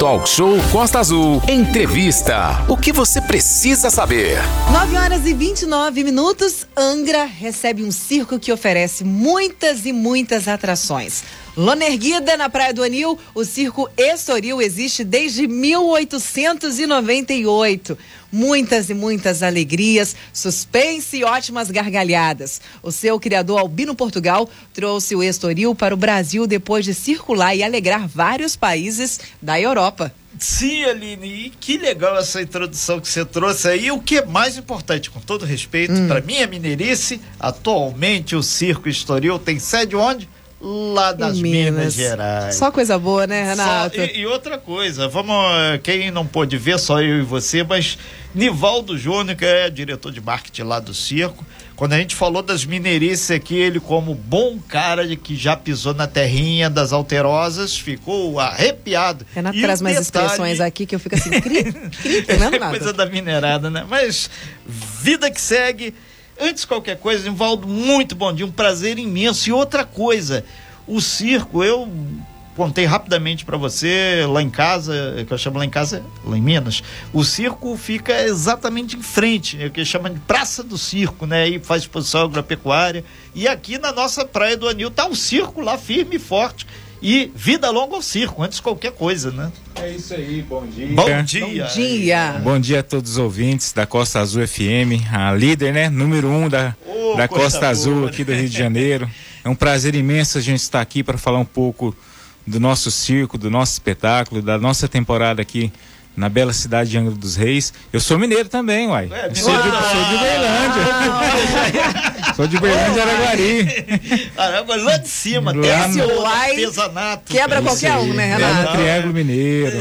Talk Show Costa Azul. Entrevista. O que você precisa saber? 9 horas e 29 minutos. Angra recebe um circo que oferece muitas e muitas atrações. Lona Erguida, na Praia do Anil, o circo Estoril existe desde 1898. Muitas e muitas alegrias, suspense e ótimas gargalhadas. O seu criador Albino Portugal trouxe o Estoril para o Brasil depois de circular e alegrar vários países da Europa. Sim, Aline, e que legal essa introdução que você trouxe aí. O que é mais importante, com todo respeito, hum. para mim é mineirice. Atualmente o Circo Estoril tem sede onde? Lá das Minas. Minas. Gerais. Só coisa boa, né, Renato? Só, e, e, outra coisa, vamos, quem não pôde ver, só eu e você, mas Nivaldo Júnior, que é diretor de marketing lá do circo, quando a gente falou das mineirices aqui, ele como bom cara de que já pisou na terrinha das alterosas, ficou arrepiado. Renato e traz mais detalhe... expressões aqui que eu fico assim, cri, cri, não, é coisa da minerada, né? Mas vida que segue, Antes de qualquer coisa, Nivaldo, muito bom dia, um prazer imenso. E outra coisa, o circo, eu contei rapidamente para você lá em casa, que eu chamo lá em casa, lá em Minas, o circo fica exatamente em frente, é o que chama de Praça do Circo, né? E faz exposição agropecuária. E aqui na nossa Praia do Anil tá o circo lá firme e forte. E vida longa ao circo, antes de qualquer coisa, né? É isso aí, bom dia. Bom dia. Bom dia. Bom dia a todos os ouvintes da Costa Azul FM, a líder, né? Número um da, oh, da Costa Azul aqui do Rio de Janeiro. É um prazer imenso a gente estar aqui para falar um pouco do nosso circo, do nosso espetáculo, da nossa temporada aqui na bela cidade de Angra dos Reis. Eu sou mineiro também, uai. É, sou, de, sou de Uberlândia. sou de Uberlândia, Araguari. Caramba, lá de cima, desce o artesanato. Quebra qualquer um, né, Renato? É, Triângulo Mineiro.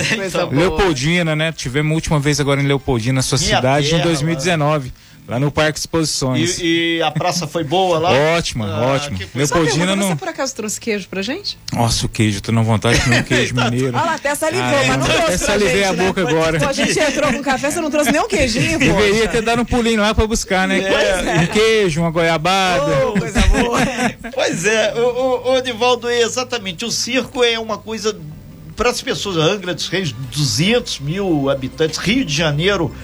Leopoldina, né? Tivemos a última vez agora em Leopoldina, sua Minha cidade, terra, em 2019. Lá no Parque Exposições. E, e, a praça foi boa lá? Ótima, ah, ótima. Leopoldina não. Você por acaso trouxe queijo pra gente? Nossa, o queijo, tô na vontade de comer um queijo mineiro. Olha lá, até salivou, ah, mas não trouxe até salivei a né? boca agora. Pô, a gente entrou com café, você não trouxe nem um queijinho, pô. Deveria ter dado um pulinho lá pra buscar, né? É. Um queijo, uma goiabada. Oh, coisa boa. pois é, o, o, o Divaldo, é exatamente, o circo é uma coisa para as pessoas, Angra dos Reis, 200 mil habitantes, Rio de Janeiro,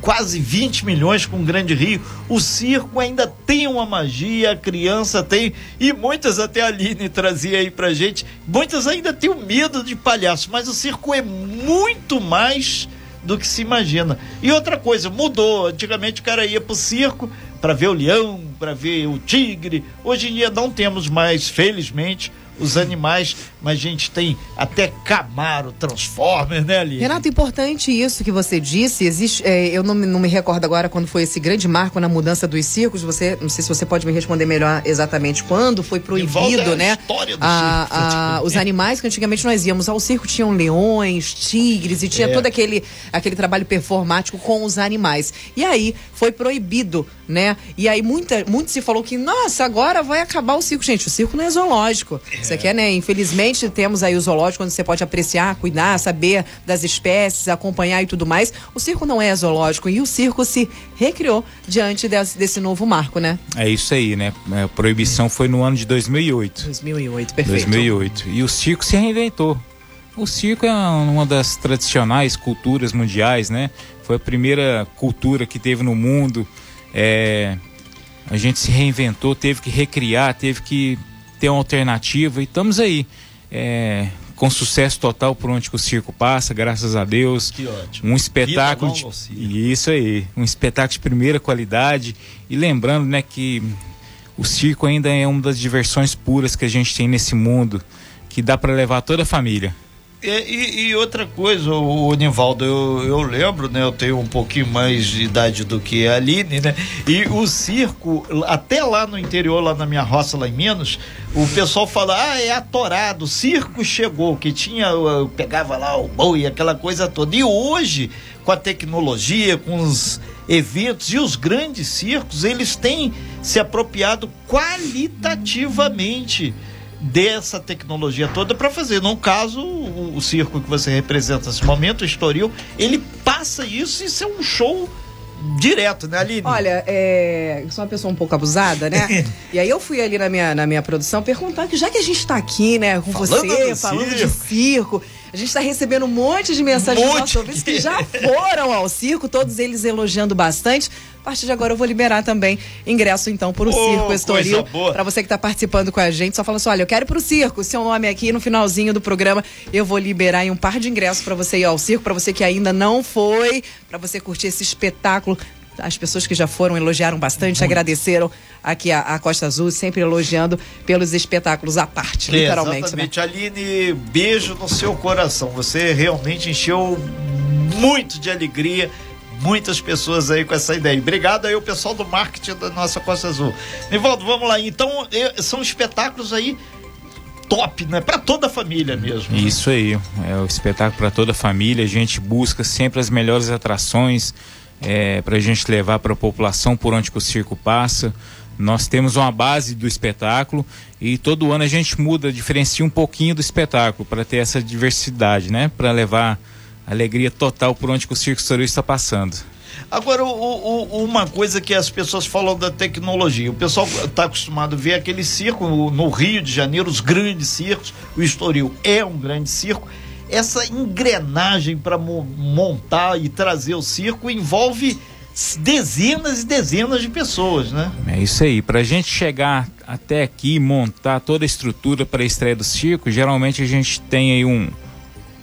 quase 20 milhões com o Grande Rio. O circo ainda tem uma magia, a criança tem, e muitas até a Aline trazia aí pra gente, muitas ainda têm o medo de palhaço, mas o circo é muito mais do que se imagina. E outra coisa, mudou. Antigamente o cara ia pro circo para ver o leão, para ver o tigre. Hoje em dia não temos mais, felizmente, os animais, mas a gente tem até Camaro, Transformer, né, ali. Renato, importante isso que você disse. Existe, é, eu não, não, me recordo agora quando foi esse grande marco na mudança dos circos. Você, não sei se você pode me responder melhor exatamente quando foi proibido, né? História do a, circo, a, os animais que antigamente nós íamos ao circo tinham leões, tigres e tinha é. todo aquele, aquele trabalho performático com os animais. E aí foi proibido, né? E aí muita, muito se falou que, nossa, agora vai acabar o circo. Gente, o circo não é zoológico. É. Você quer, né? Infelizmente, temos aí o zoológico onde você pode apreciar, cuidar, saber das espécies, acompanhar e tudo mais. O circo não é zoológico e o circo se recriou diante desse, desse novo marco, né? É isso aí, né? A proibição foi no ano de 2008. 2008, perfeito. 2008. E o circo se reinventou. O circo é uma das tradicionais culturas mundiais, né? Foi a primeira cultura que teve no mundo. É, a gente se reinventou, teve que recriar, teve que ter uma alternativa e estamos aí. É, com sucesso total por onde o circo passa, graças a Deus. Que ótimo. Um espetáculo de, isso aí, um espetáculo de primeira qualidade e lembrando, né, que o circo ainda é uma das diversões puras que a gente tem nesse mundo, que dá para levar toda a família. E, e, outra coisa, o, o Nivaldo, eu, eu lembro, né? Eu tenho um pouquinho mais de idade do que a Aline, né? E o circo, até lá no interior, lá na minha roça, lá em Minas, o pessoal fala, ah, é atorado, o circo chegou, que tinha, eu pegava lá o boi, aquela coisa toda. E hoje, com a tecnologia, com os eventos e os grandes circos, eles têm se apropriado qualitativamente dessa tecnologia toda para fazer. No caso, o, o, circo que você representa nesse momento, o Estoril, ele passa isso e isso é um show direto, né, Aline? Olha, é... eu sou uma pessoa um pouco abusada, né? e aí eu fui ali na minha, na minha produção perguntar que já que a gente está aqui, né, com falando você, falando circo. de circo, A gente está recebendo um monte de mensagens dos nossos ouvintes que já foram ao circo, todos eles elogiando bastante. A partir de agora eu vou liberar também ingresso então para o oh, Circo Estoril. Para você que está participando com a gente, só fala assim: olha, eu quero ir para o circo. Seu nome aqui no finalzinho do programa, eu vou liberar um par de ingressos para você ir ao circo, para você que ainda não foi, para você curtir esse espetáculo as pessoas que já foram elogiaram bastante, Muito. agradeceram aqui a, a, Costa Azul, sempre elogiando pelos espetáculos à parte, é, literalmente. Né? Exatamente. Né? Aline, beijo no seu coração. Você realmente encheu muito de alegria muitas pessoas aí com essa ideia. Obrigado aí o pessoal do marketing da nossa Costa Azul. Nivaldo, vamos lá. Então, são espetáculos aí top, né? Para toda a família mesmo. Né? Isso aí, é o espetáculo para toda a família. A gente busca sempre as melhores atrações, é, para a gente levar para a população por onde o circo passa. Nós temos uma base do espetáculo e todo ano a gente muda, diferencia um pouquinho do espetáculo para ter essa diversidade, né? Para levar alegria total por onde o Circo Estoril está passando. Agora, o, o, uma coisa que as pessoas falam da tecnologia. O pessoal está acostumado a ver aquele circo no Rio de Janeiro, os grandes circos. O Estoril é um grande circo essa engrenagem para montar e trazer o circo envolve dezenas e dezenas de pessoas, né? É isso aí. Para a gente chegar até aqui, montar toda a estrutura para a estreia do circo, geralmente a gente tem aí um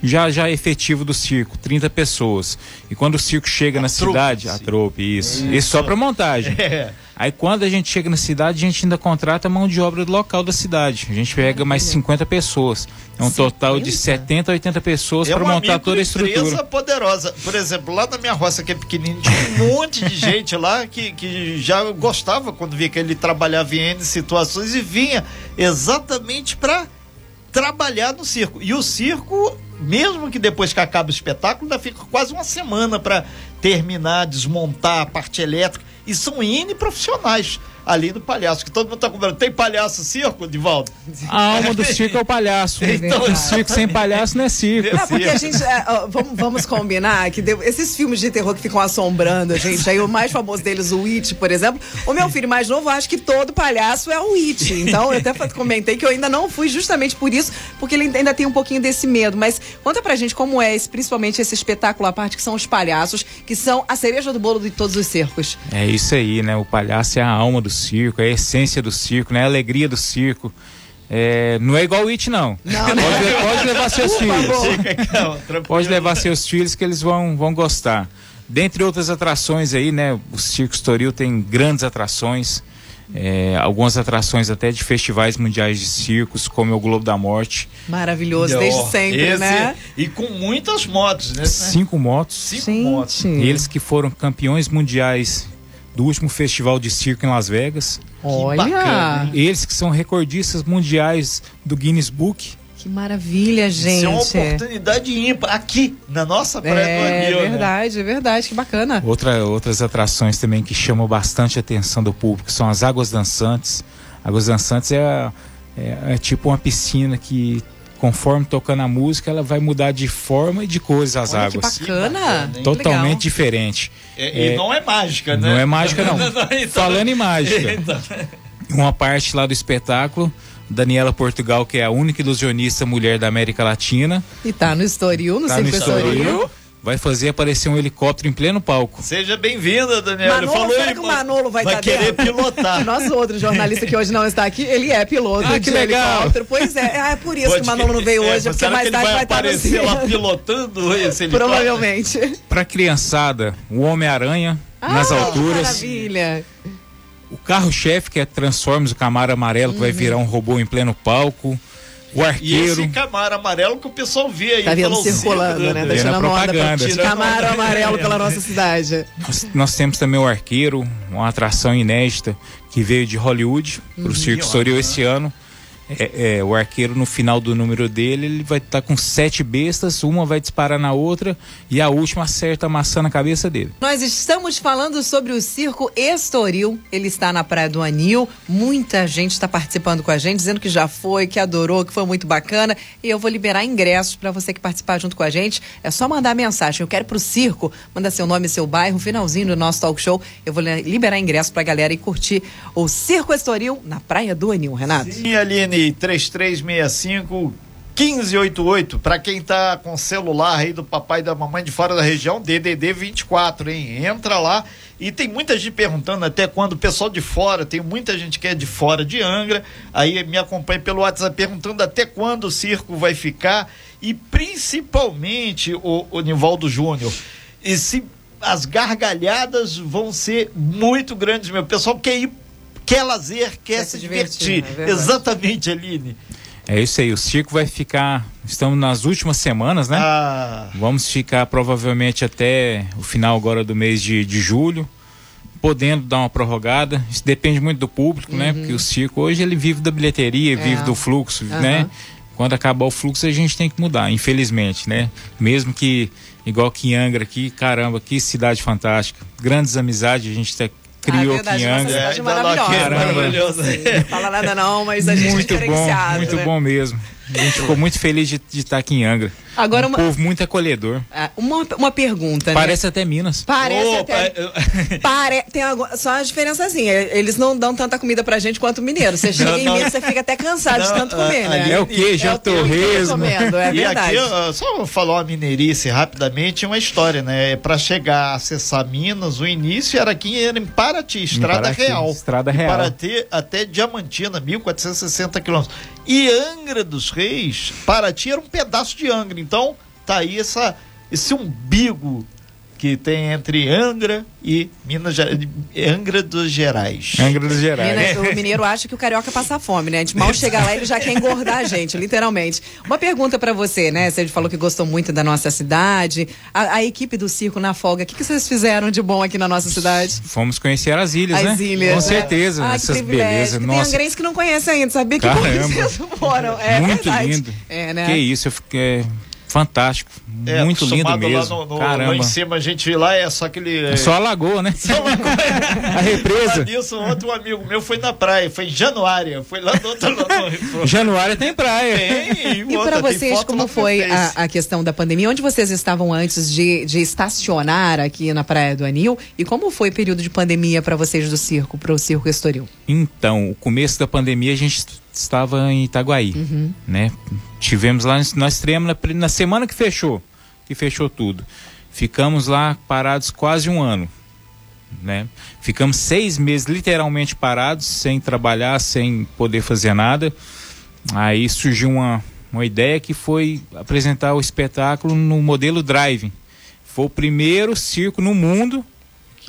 já já efetivo do circo, 30 pessoas. E quando o circo chega a na trupe, cidade, a trope, isso. Isso, isso só para montagem. É. Aí quando a gente chega na cidade, a gente ainda contrata a mão de obra do local da cidade. A gente pega mais 50 pessoas. É um 50? total de 70 a 80 pessoas é para montar toda a estrutura. poderosa. Por exemplo, lá na minha roça, que é pequenininha, tinha um monte de gente lá que, que já gostava quando via que ele trabalhava em N situações e vinha exatamente para trabalhar no circo. E o circo, mesmo que depois que acaba o espetáculo, ainda fica quase uma semana para terminar, desmontar a parte elétrica. E são N profissionais ali do palhaço, que todo mundo tá comprando. Tem palhaço circo, Divaldo? A alma do circo é o palhaço. então, o circo sem palhaço não é circo. É porque a gente. É, vamos, vamos combinar que deu, esses filmes de terror que ficam assombrando a gente, aí o mais famoso deles, o It, por exemplo. O meu filho mais novo acha que todo palhaço é o It. Então eu até comentei que eu ainda não fui justamente por isso, porque ele ainda tem um pouquinho desse medo. Mas conta pra gente como é esse, principalmente esse espetáculo à parte, que são os palhaços, que são a cereja do bolo de todos os circos. É isso aí, né? O palhaço é a alma do circo, é a essência do circo, né? A alegria do circo. É, não é igual o It, não. não pode, né? pode, levar seus filhos. pode levar seus filhos que eles vão, vão gostar. Dentre outras atrações aí, né? O Circo Estoril tem grandes atrações. É, algumas atrações até de festivais mundiais de circos, como é o Globo da Morte. Maravilhoso, desde sempre, esse, né? E com muitas motos, né? Cinco motos. Cinco Gente. motos. Eles que foram campeões mundiais do último festival de circo em Las Vegas. Olha! Bacana, Eles que são recordistas mundiais do Guinness Book. Que maravilha, gente. Isso é uma oportunidade ímpar aqui na nossa praia é, do Anil, É verdade, né? é verdade, que bacana. Outra, outras atrações também que chamam bastante a atenção do público são as águas dançantes. Águas dançantes é, é, é tipo uma piscina que conforme tocando a música, ela vai mudar de forma e de cores as Olha, águas. Que bacana! Que bacana Totalmente Legal. diferente. É, e não é mágica, né? Não é mágica, não. então, Falando em mágica. Então. Uma parte lá do espetáculo, Daniela Portugal, que é a única ilusionista mulher da América Latina. E tá no Estoril, no tá Circo Estoril vai fazer aparecer um helicóptero em pleno palco. Seja bem-vinda, Daniela. Manolo, Falou será que o Manolo vai, vai querer dentro? pilotar. Nosso outro jornalista que hoje não está aqui, ele é piloto ah, que legal. helicóptero. Pois é, é por isso Pode que o Manolo não veio é, hoje, porque mais tarde vai, vai aparecer lá pilotando esse helicóptero. Provavelmente. Pra criançada, o Homem-Aranha ah, nas alturas. Maravilha. O carro-chefe, que é Transformers, o Camaro amarelo, que vai uhum. virar um robô em pleno palco o arqueiro. E esse camaro amarelo que o pessoal vê aí. Tá vendo circulando, né? Tá tirando onda pra Camaro amarelo pela nossa cidade. Nós, nós, temos também o arqueiro, uma atração inédita que veio de Hollywood pro uhum. Circo Sorio esse ano é, é, o arqueiro no final do número dele, ele vai estar tá com sete bestas, uma vai disparar na outra e a última acerta a maçã na cabeça dele. Nós estamos falando sobre o circo Estoril. Ele está na Praia do Anil. Muita gente está participando com a gente, dizendo que já foi, que adorou, que foi muito bacana. E eu vou liberar ingressos para você que participar junto com a gente. É só mandar mensagem. Eu quero para o circo, manda seu nome e seu bairro, finalzinho do nosso talk show. Eu vou liberar ingressos para a galera e curtir o Circo Estoril na Praia do Anil, Renato. Sim, Aline. Aline 3365 1588, para quem tá com celular aí do papai e da mamãe de fora da região, DDD 24, hein? Entra lá e tem muita gente perguntando até quando o pessoal de fora, tem muita gente que é de fora de Angra, aí me acompanha pelo WhatsApp perguntando até quando o circo vai ficar e principalmente o, o Nivaldo Júnior. E se as gargalhadas vão ser muito grandes, meu. O pessoal quer ir, quer lazer, quer, quer se, divertir. divertir. É Exatamente, Aline. É isso aí, o circo vai ficar. Estamos nas últimas semanas, né? Ah. Vamos ficar provavelmente até o final agora do mês de, de julho, podendo dar uma prorrogada. Isso depende muito do público, né? uhum. né? Porque o circo hoje ele vive da bilheteria, é. vive do fluxo, uhum. né? Quando acabar o fluxo a gente tem que mudar, infelizmente, né? Mesmo que igual que em Angra aqui, caramba, que cidade fantástica. Grandes amizades, a gente está criou ah, aqui em Angra. É, maravilhosa. Não fala nada não, mas a gente muito é bom, muito né? bom mesmo. A gente ficou muito feliz de, de estar aqui em Angra. Agora um uma, povo muito acolhedor. É, uma, uma pergunta, né? Parece até Minas. Parece Opa, até. Pare... Tem só a diferença assim, eles não dão tanta comida pra gente quanto o mineiro. Você chega não, em Minas, você fica até cansado não, de tanto comer, né? É o queijo, é o torresmo. É e verdade. aqui, só vou falar uma mineirice rapidamente, uma história, né? Para chegar a acessar Minas, o início era aqui era em Paraty, Estrada Paraty, Real. Estrada Real. Paraty até Diamantina, 1460 quilômetros. E Angra dos Reis, Paraty era um pedaço de Angra. Então, tá aí essa, esse umbigo que tem entre Angra e Minas Angra dos Gerais. Angra dos Gerais. Minas, o mineiro acha que o carioca passa fome, né? A gente mal chega lá ele já quer engordar a gente, literalmente. Uma pergunta para você, né? Você falou que gostou muito da nossa cidade. A, a equipe do circo na folga, o que, que vocês fizeram de bom aqui na nossa cidade? Fomos conhecer as ilhas, as né? Ilhas, Com certeza, ah, essas belezas. Tem angrenses que não conhecem ainda, sabia que vocês foram. É muito verdade. lindo. É, né? Que isso, eu fiquei fantástico. É, muito lindo mesmo. Lá, no, no, Caramba. lá em cima a gente lá é só aquele. É só a lagoa, né? Só a lagoa. a represa. Disso, outro amigo meu foi na praia, foi em Januária. Foi lá do outro lado. Januária tem praia. Tem, e para vocês, como foi a, a, questão da pandemia? Onde vocês estavam antes de, de estacionar aqui na Praia do Anil? E como foi o período de pandemia para vocês do circo, para o Circo Estoril? Então, o começo da pandemia a gente estava em Itaguaí, uhum. né? Tivemos lá, nós estreamos na, na semana que fechou, que fechou tudo. Ficamos lá parados quase um ano, né? Ficamos seis meses literalmente parados, sem trabalhar, sem poder fazer nada. Aí surgiu uma, uma ideia que foi apresentar o espetáculo no modelo drive. Foi o primeiro circo no mundo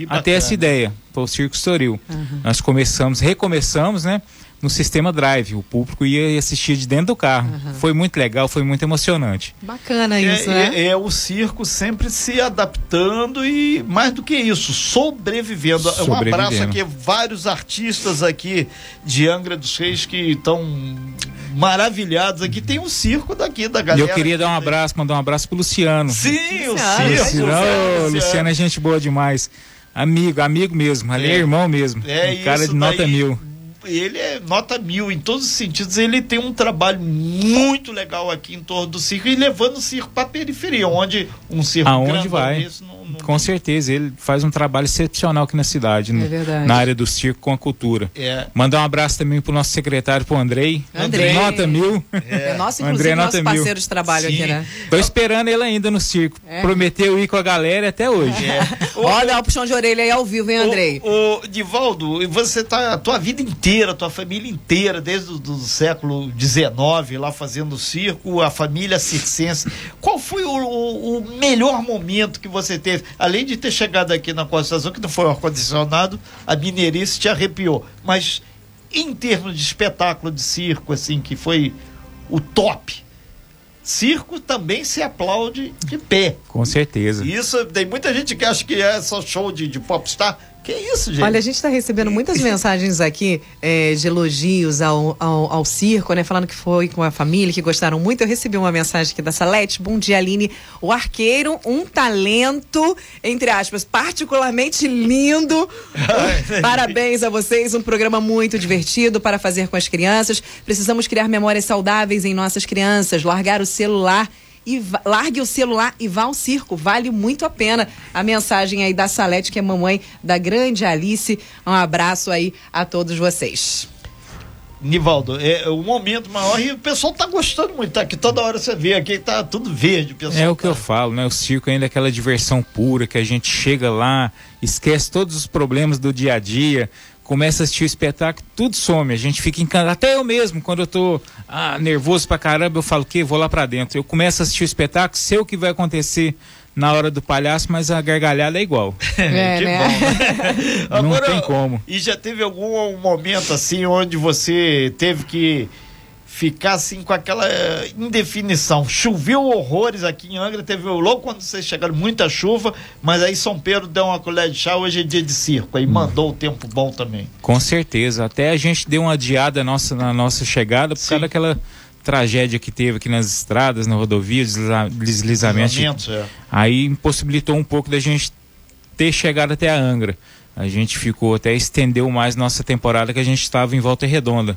a ter essa ideia. Foi o Circo Estoril. Uhum. Nós começamos, recomeçamos, né? No sistema Drive. O público ia assistir de dentro do carro. Uhum. Foi muito legal, foi muito emocionante. Bacana isso, é, né? É, é, o circo sempre se adaptando e, mais do que isso, sobrevivendo. sobrevivendo. Um abraço aqui, vários artistas aqui de Angra dos Reis que estão maravilhados aqui. Tem um circo daqui da galera. E eu queria dar um abraço, mandar um abraço pro Luciano. Sim, o circo. Luciano, Luciano é gente boa demais. Amigo, amigo mesmo, ali é, é irmão mesmo. É um cara de nota daí, mil ele é nota mil em todos os sentidos. Ele tem um trabalho muito legal aqui em torno do circo e levando o circo para a periferia, onde um circo Aonde vai? Não, não... Com certeza, ele faz um trabalho excepcional aqui na cidade, é na área do circo com a cultura. É. Mandar um abraço também pro nosso secretário, pro Andrei. Andrei. Nota mil. É. é nosso, inclusive, Andrei, nosso parceiro mil. de trabalho Sim. aqui, né? Tô esperando ele ainda no circo. É. Prometeu ir com a galera até hoje. É. Olha o puxão de orelha aí ao vivo, hein, Andrei? Ô, ô Divaldo, você tá a tua vida inteira, tua família inteira, desde o século XIX, lá fazendo circo, a família circense. Qual foi o, o, o, melhor momento que você teve? Além de ter chegado aqui na Costa Azul, que não foi ar-condicionado, a mineirice te arrepiou. Mas em termos de espetáculo de circo, assim, que foi o top. Circo também se aplaude de pé. Com certeza. Isso, tem muita gente que acha que é só show de, de popstar. Que isso, gente? Olha, a gente está recebendo muitas mensagens aqui é, de elogios ao, ao, ao, circo, né? Falando que foi com a família, que gostaram muito. Eu recebi uma mensagem aqui da Salete. Bom dia, Aline. O arqueiro, um talento, entre aspas, particularmente lindo. Parabéns a vocês. Um programa muito divertido para fazer com as crianças. Precisamos criar memórias saudáveis em nossas crianças, largar o celular e largue o celular e vá ao circo. Vale muito a pena. A mensagem aí da Salete, que é mamãe da grande Alice. Um abraço aí a todos vocês. Nivaldo, é o momento maior e o pessoal tá gostando muito, tá? Que toda hora você vê aqui, tá tudo verde. O é o que tá... eu falo, né? O circo ainda é aquela diversão pura que a gente chega lá, esquece todos os problemas do dia a dia, começa a assistir o espetáculo, tudo some, a gente fica encantado. Até eu mesmo, quando eu tô ah, nervoso pra caramba, eu falo que vou lá pra dentro. Eu começo a assistir o espetáculo, sei o que vai acontecer na hora do palhaço, mas a gargalhada é igual. É, que né? bom. né? Não Agora, tem como. E já teve algum momento assim onde você teve que ficar assim com aquela eh, indefinição. Choveu horrores aqui em Angra, teve logo quando vocês chegaram muita chuva, mas aí São Pedro deu uma colher de chá, hoje é dia de circo, aí mandou o tempo bom também. Com certeza, até a gente deu uma adiada nossa, na nossa chegada por Sim. causa daquela tragédia que teve aqui nas estradas, na rodovia, desliza, deslizamento. Deslizamentos, é. Aí impossibilitou um pouco da gente ter chegado até a Angra. A gente ficou até estendeu mais nossa temporada que a gente estava em Volta Redonda.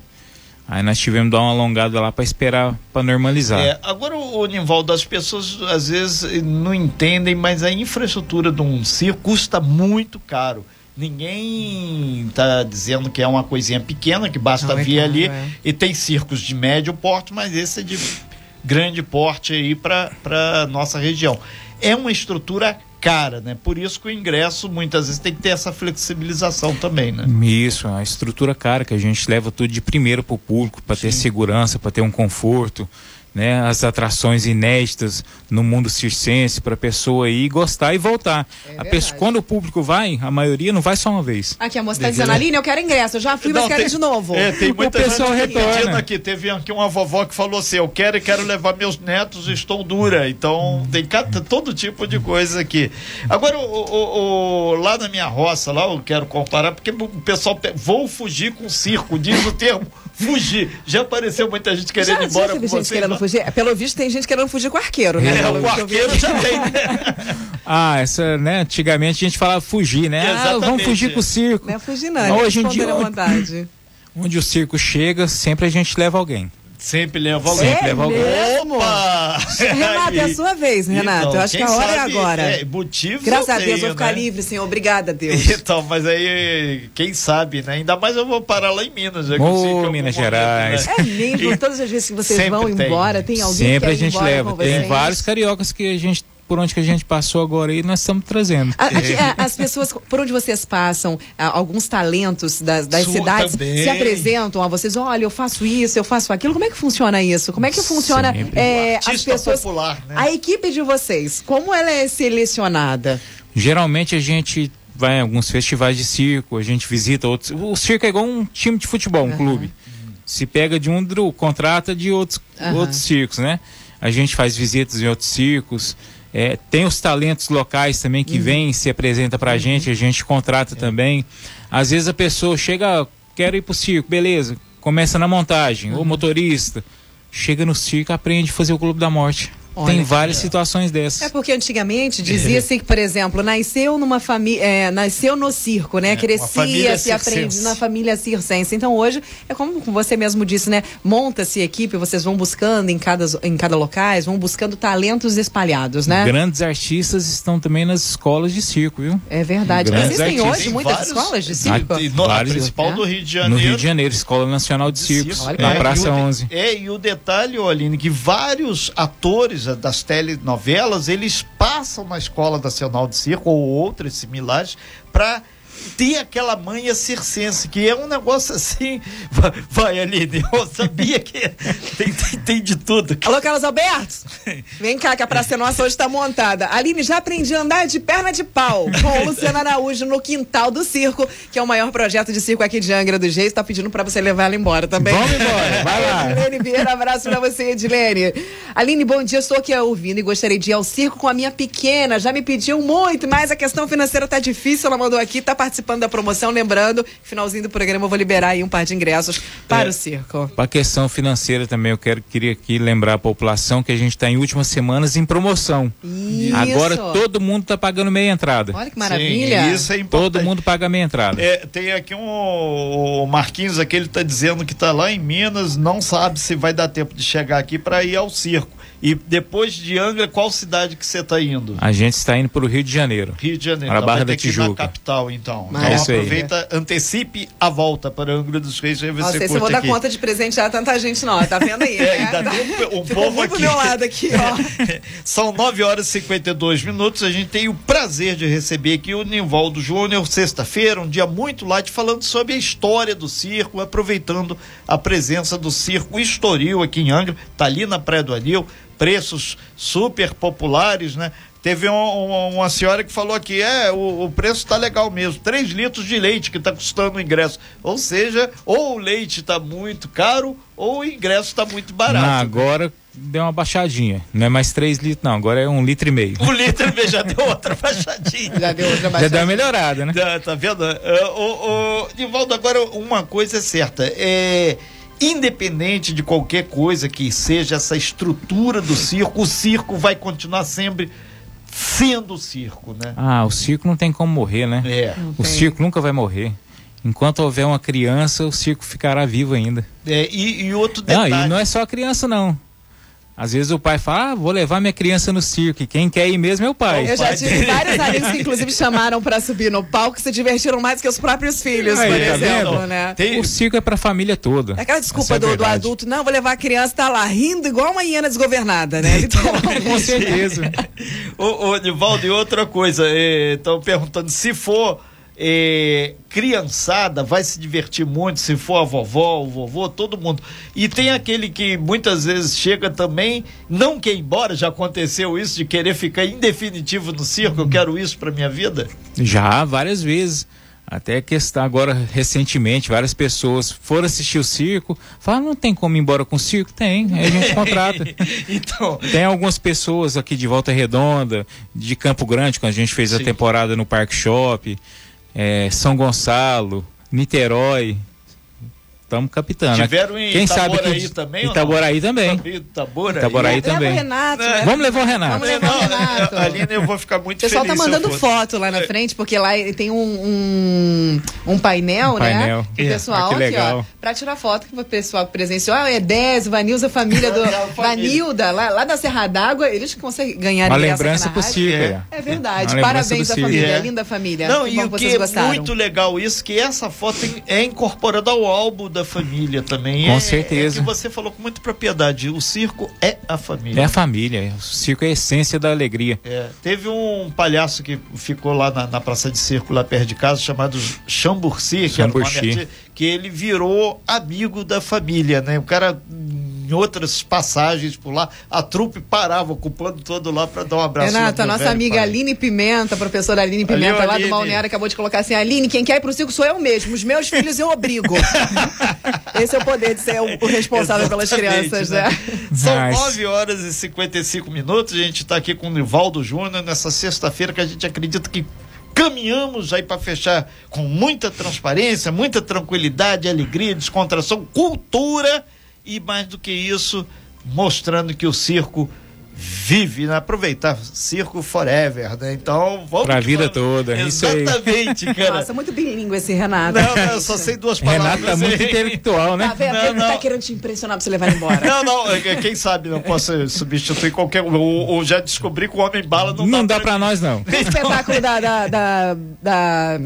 Aí nós tivemos que dar uma alongada lá para esperar para normalizar. É, agora, o Nivaldo, as pessoas às vezes não entendem, mas a infraestrutura de um circo custa muito caro. Ninguém está dizendo que é uma coisinha pequena, que basta Não, vir caro, ali. é. E tem circos de médio porte, mas esse é de grande porte aí para nossa região. É uma estrutura cara, né? Por isso que o ingresso muitas vezes tem que ter essa flexibilização também, né? Isso, a estrutura cara que a gente leva tudo de primeiro para o público, para ter segurança, para ter um conforto, né? As atrações inéditas no mundo circense para a pessoa ir gostar e voltar. É a pessoa, quando o público vai, a maioria não vai só uma vez. Aqui a moça tá dizendo, Aline, eu quero ingresso. Eu já fui, mas Não, quero tem- ir de novo. É, tem muita O pessoal gente retorna. repetindo aqui. Teve aqui uma vovó que falou assim: eu quero e quero levar meus netos, estou dura. Então tem cada- todo tipo de coisa aqui. Agora, o, o- o- lá na minha roça, lá eu quero comparar, porque o pessoal pe- vou fugir com circo, diz o termo fugir. Já apareceu muita gente querendo Já, ir embora já com teve gente vocês. querendo fugir. Pelo visto, tem gente querendo fugir com arqueiro, né? É, Pelo o arqueiro já tem. né? Ah, essa, né? Antigamente a gente falava fugir, né? Ah, vamos fugir com o circo. Não é fugir, não. Hoje é em dia- vontade. Onde o circo chega, sempre a gente leva alguém. Sempre leva Sempre alguém. leva alguém. Opa! Renato, é a sua vez, Renato. Então, eu acho que quem a hora sabe, é agora. É, motivos Graças eu a Deus, eu tenho, vou ficar né? livre, Senhor. Obrigada, Deus. Então, mas aí, quem sabe, né? Ainda mais eu vou parar lá em Minas. Já em algum Minas momento, Gerais. né? É mesmo, todas as vezes que vocês Sempre vão tem. embora, tem alguém Sempre que a gente embora leva. Tem vários cariocas que a gente, por onde que a gente passou agora aí, nós estamos trazendo. A- aqui, a- as pessoas, por onde vocês passam, a- alguns talentos das, das Sua cidades também. se apresentam a vocês. Olha, eu faço isso, eu faço aquilo. Como é que funciona isso? Como é que funciona é, as pessoas? popular, né? A equipe de vocês, como ela é selecionada? Geralmente a gente vai em alguns festivais de circo, a gente visita outros. O circo é igual um time de futebol, um clube. Se pega de um, contrata de outros, Aham. outros circos, né? A gente faz visitas em outros circos. É, tem os talentos locais também que vêm e se apresenta pra gente, a gente contrata também. Às vezes a pessoa chega, "Ah, quero ir pro circo, beleza. Começa na montagem, ou motorista. Chega no circo, aprende a fazer o Clube da Morte. Olha tem que várias situações dessas. É porque antigamente dizia-se que, por exemplo, nasceu numa família, é, nasceu no circo, né? É, Crescia, se aprende na família circense. Então hoje é como você mesmo disse, né? Monta-se equipe, vocês vão buscando em cada em cada locais, vão buscando talentos espalhados, né? Grandes artistas estão também nas escolas de circo, viu? É verdade. Grandes Existem artistas. hoje Tem muitas vários- escolas de circo. Tem- no- a Vários, principal né? do Rio de No Janeiro. Rio de Janeiro, Escola Nacional de Circo, Circo. Olha que na. Praça e o de- 11. É, e o detalhe, Aline, que vários atores eh, das telenovelas, eles passam na Escola Nacional de Circo ou outras similares para ter aquela manha circense, que é um negócio assim. Vai, vai Aline, eu sabia que tem, tem, tem de tudo. Alô, Carlos Alberto? Vem cá, que a Praça Nossa hoje está montada. Aline, já aprendi a andar de perna de pau com o Luciano Araújo no quintal do circo, que é o maior projeto de circo aqui de Angra dos Reis. Tá pedindo pra você levar ela embora também. Vamos embora, vai lá. Edilene Vieira, abraço pra você, Edilene. Aline, bom dia, estou aqui ouvindo e gostaria de ir ao circo com a minha pequena. Já me pediu muito, mas a questão financeira tá difícil. Ela mandou aqui, tá participando da promoção. Lembrando, finalzinho do programa eu vou liberar aí um par de ingressos para É. o circo. Para a questão financeira também, eu quero, queria aqui lembrar a população que a gente está em últimas semanas em promoção. Isso. Agora todo mundo está pagando meia entrada. Olha que maravilha. Sim, isso é importante. Todo mundo paga meia entrada. É, tem aqui um o Marquinhos aqui, ele tá dizendo que tá lá em Minas, não sabe se vai dar tempo de chegar aqui para ir ao circo. E depois de Angra, qual cidade que você está indo? A gente está indo para o Rio de Janeiro. Rio de Janeiro. Para a Então Barra vai da ter que ir na Tijuca. capital, então. Mas então é isso aí. aproveita, antecipe a volta para Angra dos Reis. Aí Não você sei se eu vou dar aqui. conta de presentear tanta gente, não. Tá vendo aí? É, né? ainda tem um, um povo aqui. meu lado aqui, ó. São 9 horas e 52 minutos. A gente tem o prazer de receber aqui o Nivaldo Júnior, sexta-feira, um dia muito light, falando sobre a história do circo, aproveitando a presença do circo Estoril aqui em Angra, tá ali na Praia do Anil, preços super populares, né? Teve um- um- uma senhora que falou aqui, é, o, o preço tá legal mesmo, 3 litros de leite que tá custando o ingresso. Ou seja, ou o leite tá muito caro, ou o ingresso tá muito barato. Não, agora deu uma baixadinha. Não é mais 3 litros, não. Agora é um litro e meio. O litro já deu outra baixadinha. Já deu outra Já baixada. deu uma melhorada, né? Tá, tá vendo? Ah, o, o, Nivaldo, agora uma coisa é certa. É, independente de qualquer coisa que seja essa estrutura do circo, o circo vai continuar sempre sendo circo, né? Ah, o circo não tem como morrer, né? É. O circo nunca vai morrer. Enquanto houver uma criança, o circo ficará vivo ainda. É, e, e outro Não, detalhe. e não é só a criança, não. Às vezes o pai fala, ah, vou levar minha criança no circo. E quem quer ir mesmo é o pai. Eu já pai tive dele. vários amigos que, inclusive, chamaram pra subir no palco e se divertiram mais que os próprios filhos, Aí, por tá exemplo, vendo? né? Tem- O circo é pra família toda. É aquela desculpa é do, do adulto, não, vou levar a criança, tá lá rindo igual uma hiena desgovernada, né? Literalmente. Com certeza. Ô, ô, Nivaldo, e outra coisa, estão perguntando se for é, criançada, vai se divertir muito, se for a vovó, o vovô, todo mundo. E tem aquele que muitas vezes chega também, não quer ir embora, já aconteceu isso, de querer ficar em definitivo no circo, eu quero isso pra minha vida. Já, várias vezes. Até que está agora recentemente, várias pessoas foram assistir o circo, falaram, não tem como ir embora com o circo? Tem, aí a gente contrata. então, Tem algumas pessoas aqui de Volta Redonda, de Campo Grande, quando a gente fez a Sim. temporada no Parque Shop, é, São Gonçalo, Niterói. Estamos captando. né? tiveram em Quem sabe Itaboraí que também? Itaboraí também. Itaboraí. Itaboraí também. o Renato, né? Vamos levar o Renato. Vamos levar o Renato. Não, Aline, eu vou ficar muito O pessoal tá feliz. se eu mandando foto lá na frente, porque lá tem um, um, um painel, Um né? painel. Que o É, pessoal ah, que aqui, ó, pra tirar foto que o pessoal presenciou. Ah, é 10, o Vanilza, a família do. É. Vanilda, lá, lá da Serra d'Água, eles conseguem ganhar Uma lembrança circo. É. É. É verdade. Uma Parabéns à família, É. linda família. Não, que e o que que vocês é gostaram. muito legal isso, que essa foto é incorporada ao álbum da família também. Com É- certeza. É que você falou com muita propriedade. O circo é a família. É a família. O circo é a essência da alegria. É, teve um palhaço que ficou lá na, na Praça de Circo, lá perto de casa, chamado Chamburci, que Chamburci. arti- que ele virou amigo da família, né? O cara, em outras passagens por lá, a trupe parava, ocupando todo lá para dar um abraço. lá Renato, pro a nossa velho amiga pai. Aline Pimenta, a professora Aline Valeu, Pimenta, lá Aline. do Balneário, acabou de colocar assim: Aline, quem quer ir pro circo sou eu mesmo. Os meus filhos eu obrigo. Esse é o poder de ser o, o responsável pelas crianças, né? São Mas- 9 horas e 55 minutos. A gente está aqui com o Nivaldo Júnior nessa sexta-feira que a gente acredita que caminhamos aí para fechar com muita transparência, muita tranquilidade, alegria, descontração, cultura e mais do que isso, mostrando que o circo vive, né? aproveitar circo forever, né? Então, vamos Pra que vida vamos. toda, isso aí. Exatamente, cara. Nossa, muito bilíngue esse Renato. Não, não, eu só sei duas palavras. Renato tá muito aí. intelectual, né? Tá vendo? Não, Ele não. tá querendo te impressionar pra você levar ele embora. Não, não, é que- quem sabe não posso substituir qualquer um. Ou, ou já descobri que o homem bala não, Não, dá, dá pra nós, não. O espetáculo da, da, da, da,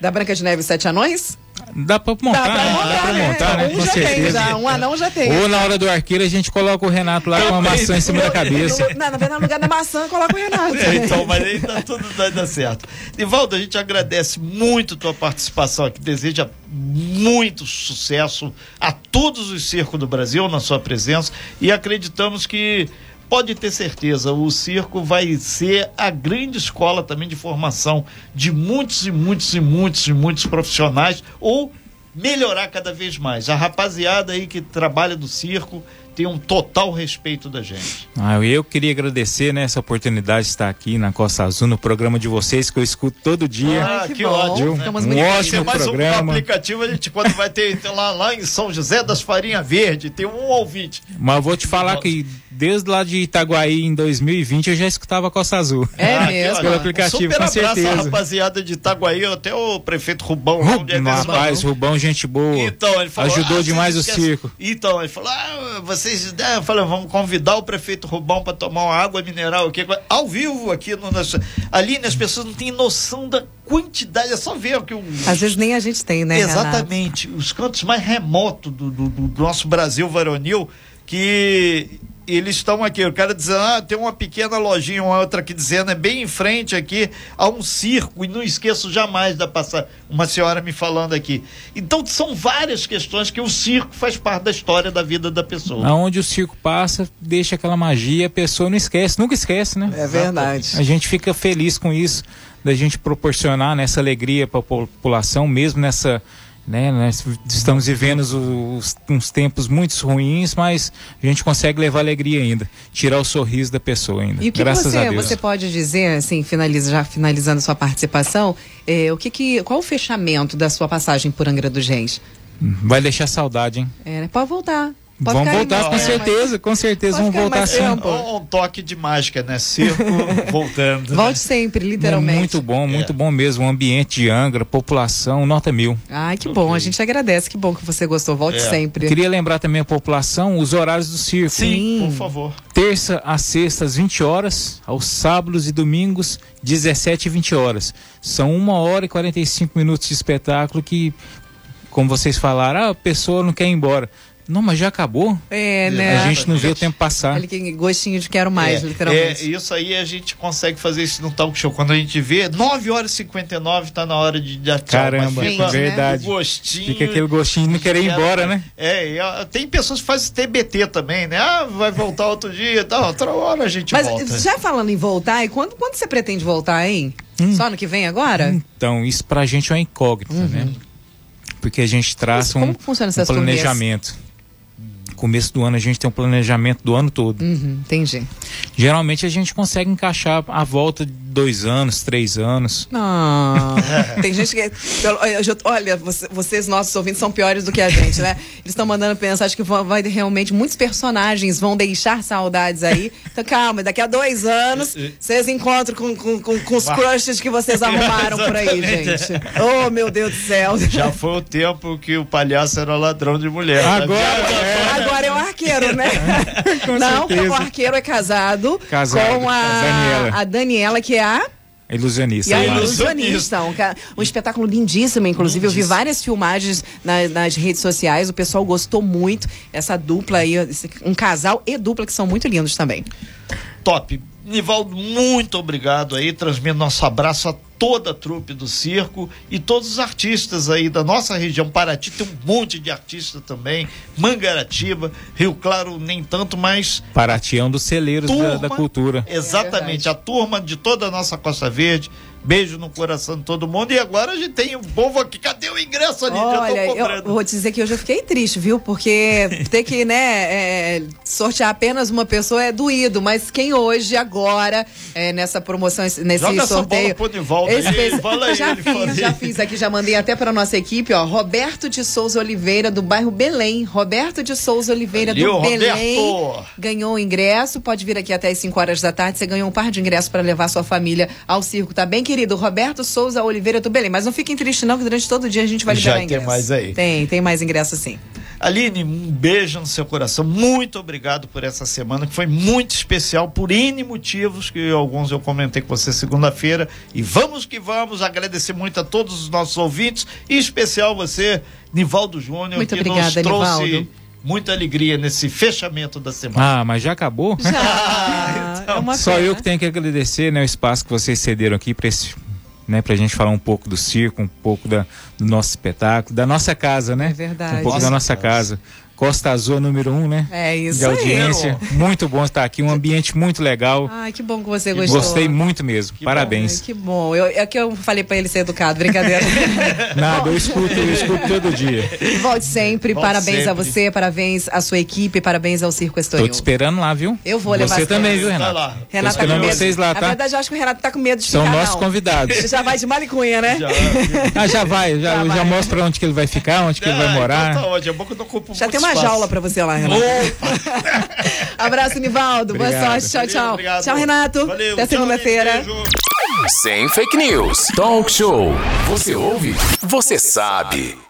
da Branca de Neve e Sete Anões? Dá pra montar, Dá pra né? montar, Dá pra né? montar, né? Um Com já tem, certeza. já. Um anão já tem. Ou na hora do arqueiro a gente coloca o Renato lá com uma maçã em cima da cabeça. No, na, verdade, no lugar da maçã, coloca o Renato. É, então, mas aí tá tudo vai dar certo. Nivaldo, a gente agradece muito tua participação aqui, deseja muito sucesso a todos os circos do Brasil na sua presença e acreditamos que pode ter certeza, o circo vai ser a grande escola também de formação de muitos e muitos e muitos e muitos profissionais ou melhorar cada vez mais. A rapaziada aí que trabalha do circo tem um total respeito da gente. Ah, eu queria agradecer né, essa oportunidade de estar aqui na Costa Azul, no programa de vocês, que eu escuto todo dia. Ah, que que bom. ótimo. Ficamos Um ótimo mais um programa. aplicativo, a gente quando vai ter lá, lá em São José das Farinha Verde, tem um ouvinte. Mas eu vou te falar que desde lá de Itaguaí em 2020 eu já escutava a Costa Azul. É Ah, mesmo. Pelo aplicativo, Super com abraço certeza. rapaziada de Itaguaí, até o prefeito Rubão. lá, um dia Rub- desses rapaz. Rubão, gente boa. Então, ele falou, Ajudou ah, demais o circo. Então, ele falou: ah, vocês vocês né, falam, vamos convidar o prefeito Rubão para tomar uma água mineral aqui, ao vivo aqui no nosso. Ali as pessoas não têm noção da quantidade, é só ver o que o. Às vezes nem a gente tem, né? Exatamente. Renato? Os cantos mais remotos do, do, do nosso Brasil varonil que eles estão aqui. O cara dizendo, ah, tem uma pequena lojinha, uma outra aqui dizendo, é bem em frente aqui a um circo, e não esqueço jamais da passar uma senhora me falando aqui. Então são várias questões que o circo faz parte da história da vida da pessoa. Aonde o circo passa, deixa aquela magia, a pessoa não esquece, nunca esquece, né? É verdade. A gente fica feliz com isso, da gente proporcionar nessa alegria para a população, mesmo nessa né? Nós estamos vivendo os, uns tempos muito ruins, mas a gente consegue levar alegria ainda, tirar o sorriso da pessoa ainda. E o que, graças você, a Deus. você pode dizer, assim, finaliza, já finalizando sua participação, é, o que que, qual o fechamento da sua passagem por Angra dos Reis? Vai deixar saudade, hein? É, né? pode voltar. Pode vamos voltar, com certeza, com certeza vamos voltar sim. Um, um, toque de mágica, né? Circo voltando. Né? Volte né? sempre, literalmente. Muito bom, muito é. bom mesmo. O ambiente de Angra, população, nota mil. Ai, que okay. bom, a gente agradece, que bom que você gostou. Volte é. sempre. Queria lembrar também a população os horários do circo. Sim, sim. por favor. Terça a sexta, às 20 horas, aos sábados e domingos, 17 e 20 horas. São uma hora e 45 minutos de espetáculo que, como vocês falaram, ah, a pessoa não quer ir embora não, mas já acabou? É, né? A gente não vê o tempo passar. Olha que gostinho de quero mais, é, literalmente. É, isso aí a gente consegue fazer isso no talk show. Quando a gente vê, 9 horas e 59 tá na hora de dar tchau. Caramba, fica, verdade. Gostinho. Fica aquele gostinho de não querer ir embora, né? É, tem pessoas que fazem TBT também, né? Ah, vai voltar outro dia, tá, outra hora a gente mas, volta. já falando em voltar, e quando, quando você pretende voltar, hein? Hum. Só no que vem agora? Então, isso pra gente é uma incógnita, uhum. né? Porque a gente traça um, um planejamento. Turnês? Começo do ano a gente tem um planejamento do ano todo. Uhum, entendi. Geralmente a gente consegue encaixar a volta dois anos, três anos. Não. tem gente que. Olha, vocês, nossos ouvintes, são piores do que a gente, né? Eles estão mandando pensar, acho que vai realmente muitos personagens vão deixar saudades aí. Então calma, daqui a dois anos vocês encontram com, com, com, com os crushes que vocês arrumaram por aí, gente. Oh, meu Deus do céu. Já foi o tempo que o palhaço era ladrão de mulher. Agora, é. Agora agora é o arqueiro, né? Não, certeza. o arqueiro é casado, casado com a Daniela. a Daniela, que é a. Ilusionista. E a ilusionista. Um, um, espetáculo lindíssimo, inclusive. Lindíssimo. Eu vi várias filmagens na, nas redes sociais. O pessoal gostou muito. Essa dupla aí, um casal e dupla que são muito lindos também. Top. Nivaldo, muito obrigado aí. Transmito nosso abraço a toda a trupe do circo e todos os artistas aí da nossa região. Paraty tem um monte de artistas também. Mangaratiba, Rio Claro, nem tanto, mas. Paraty é um dos celeiros turma, da, da, cultura. Exatamente. É a turma de toda a nossa Costa Verde Beijo no coração de todo mundo. E agora a gente tem um povo aqui. Cadê o ingresso ali? Olha, eu vou te dizer que eu já fiquei triste, viu? Porque ter que, né, é, sortear apenas uma pessoa é doído. Mas quem hoje, agora, é, nessa promoção, nesse Joga sorteio. Essa bola pro Nivaldo aí, fala já fiz, já fiz aqui, já mandei até para nossa equipe, ó. Roberto de Souza Oliveira, do bairro Belém. Roberto de Souza Oliveira, do Belém. Roberto. Ganhou o ingresso. Pode vir aqui até as 5 horas da tarde. Você ganhou um par de ingressos para levar sua família ao circo, tá bem, querido? querido Roberto Souza Oliveira do Belém. Mas não fiquem tristes, não, que durante todo o dia a gente vai liberar Já ingresso. tem mais aí. Tem, tem mais ingresso sim. Aline, um beijo no seu coração. Muito obrigado por essa semana, que foi muito especial por N motivos, que alguns eu comentei com você segunda-feira. E vamos que vamos. Agradecer muito a todos os nossos ouvintes, e em especial você, Nivaldo Júnior, muito que obrigada, nos trouxe. Nivaldo muita alegria nesse fechamento da semana. Ah, mas já acabou? Já. Ah, então. é Só eu que tenho que agradecer né, o espaço que vocês cederam aqui para esse né, para a gente falar um pouco do circo, um pouco da, do nosso espetáculo, da nossa casa, né? É verdade. Um pouco nossa da nossa casa. casa. Costa Azul número um, né? É isso De audiência. Aí. Muito bom estar aqui, um ambiente muito legal. Ai, que bom que você gostou. Gostei muito mesmo. Que Parabéns. Bom. que bom. Eu, é que eu falei para ele ser educado, brincadeira. Nada, eu escuto, eu escuto todo dia. Volte sempre. Volte parabéns sempre. a você, parabéns à sua equipe, parabéns ao Circo Estoril. Tô te esperando lá, viu? Eu vou levar Você também, viu, Renato? Tá lá. Renato Tô esperando tá vocês lá, tá? Na verdade, eu acho que o Renato tá com medo de São ficar, nossos não. convidados. Já vai de malicunha, né? Já, ah, já vai. Já, já, já mostra onde que ele vai ficar, onde que ele vai morar. Então tá ótimo. É que eu não já tem uma espaço. jaula pra você lá, Renato. Abraço, Nivaldo. Boa sorte. Tchau, tchau. Obrigado. Tchau, Renato. Valeu. Até segunda-feira. Sem fake news. Talk show. Você ouve? Você sabe.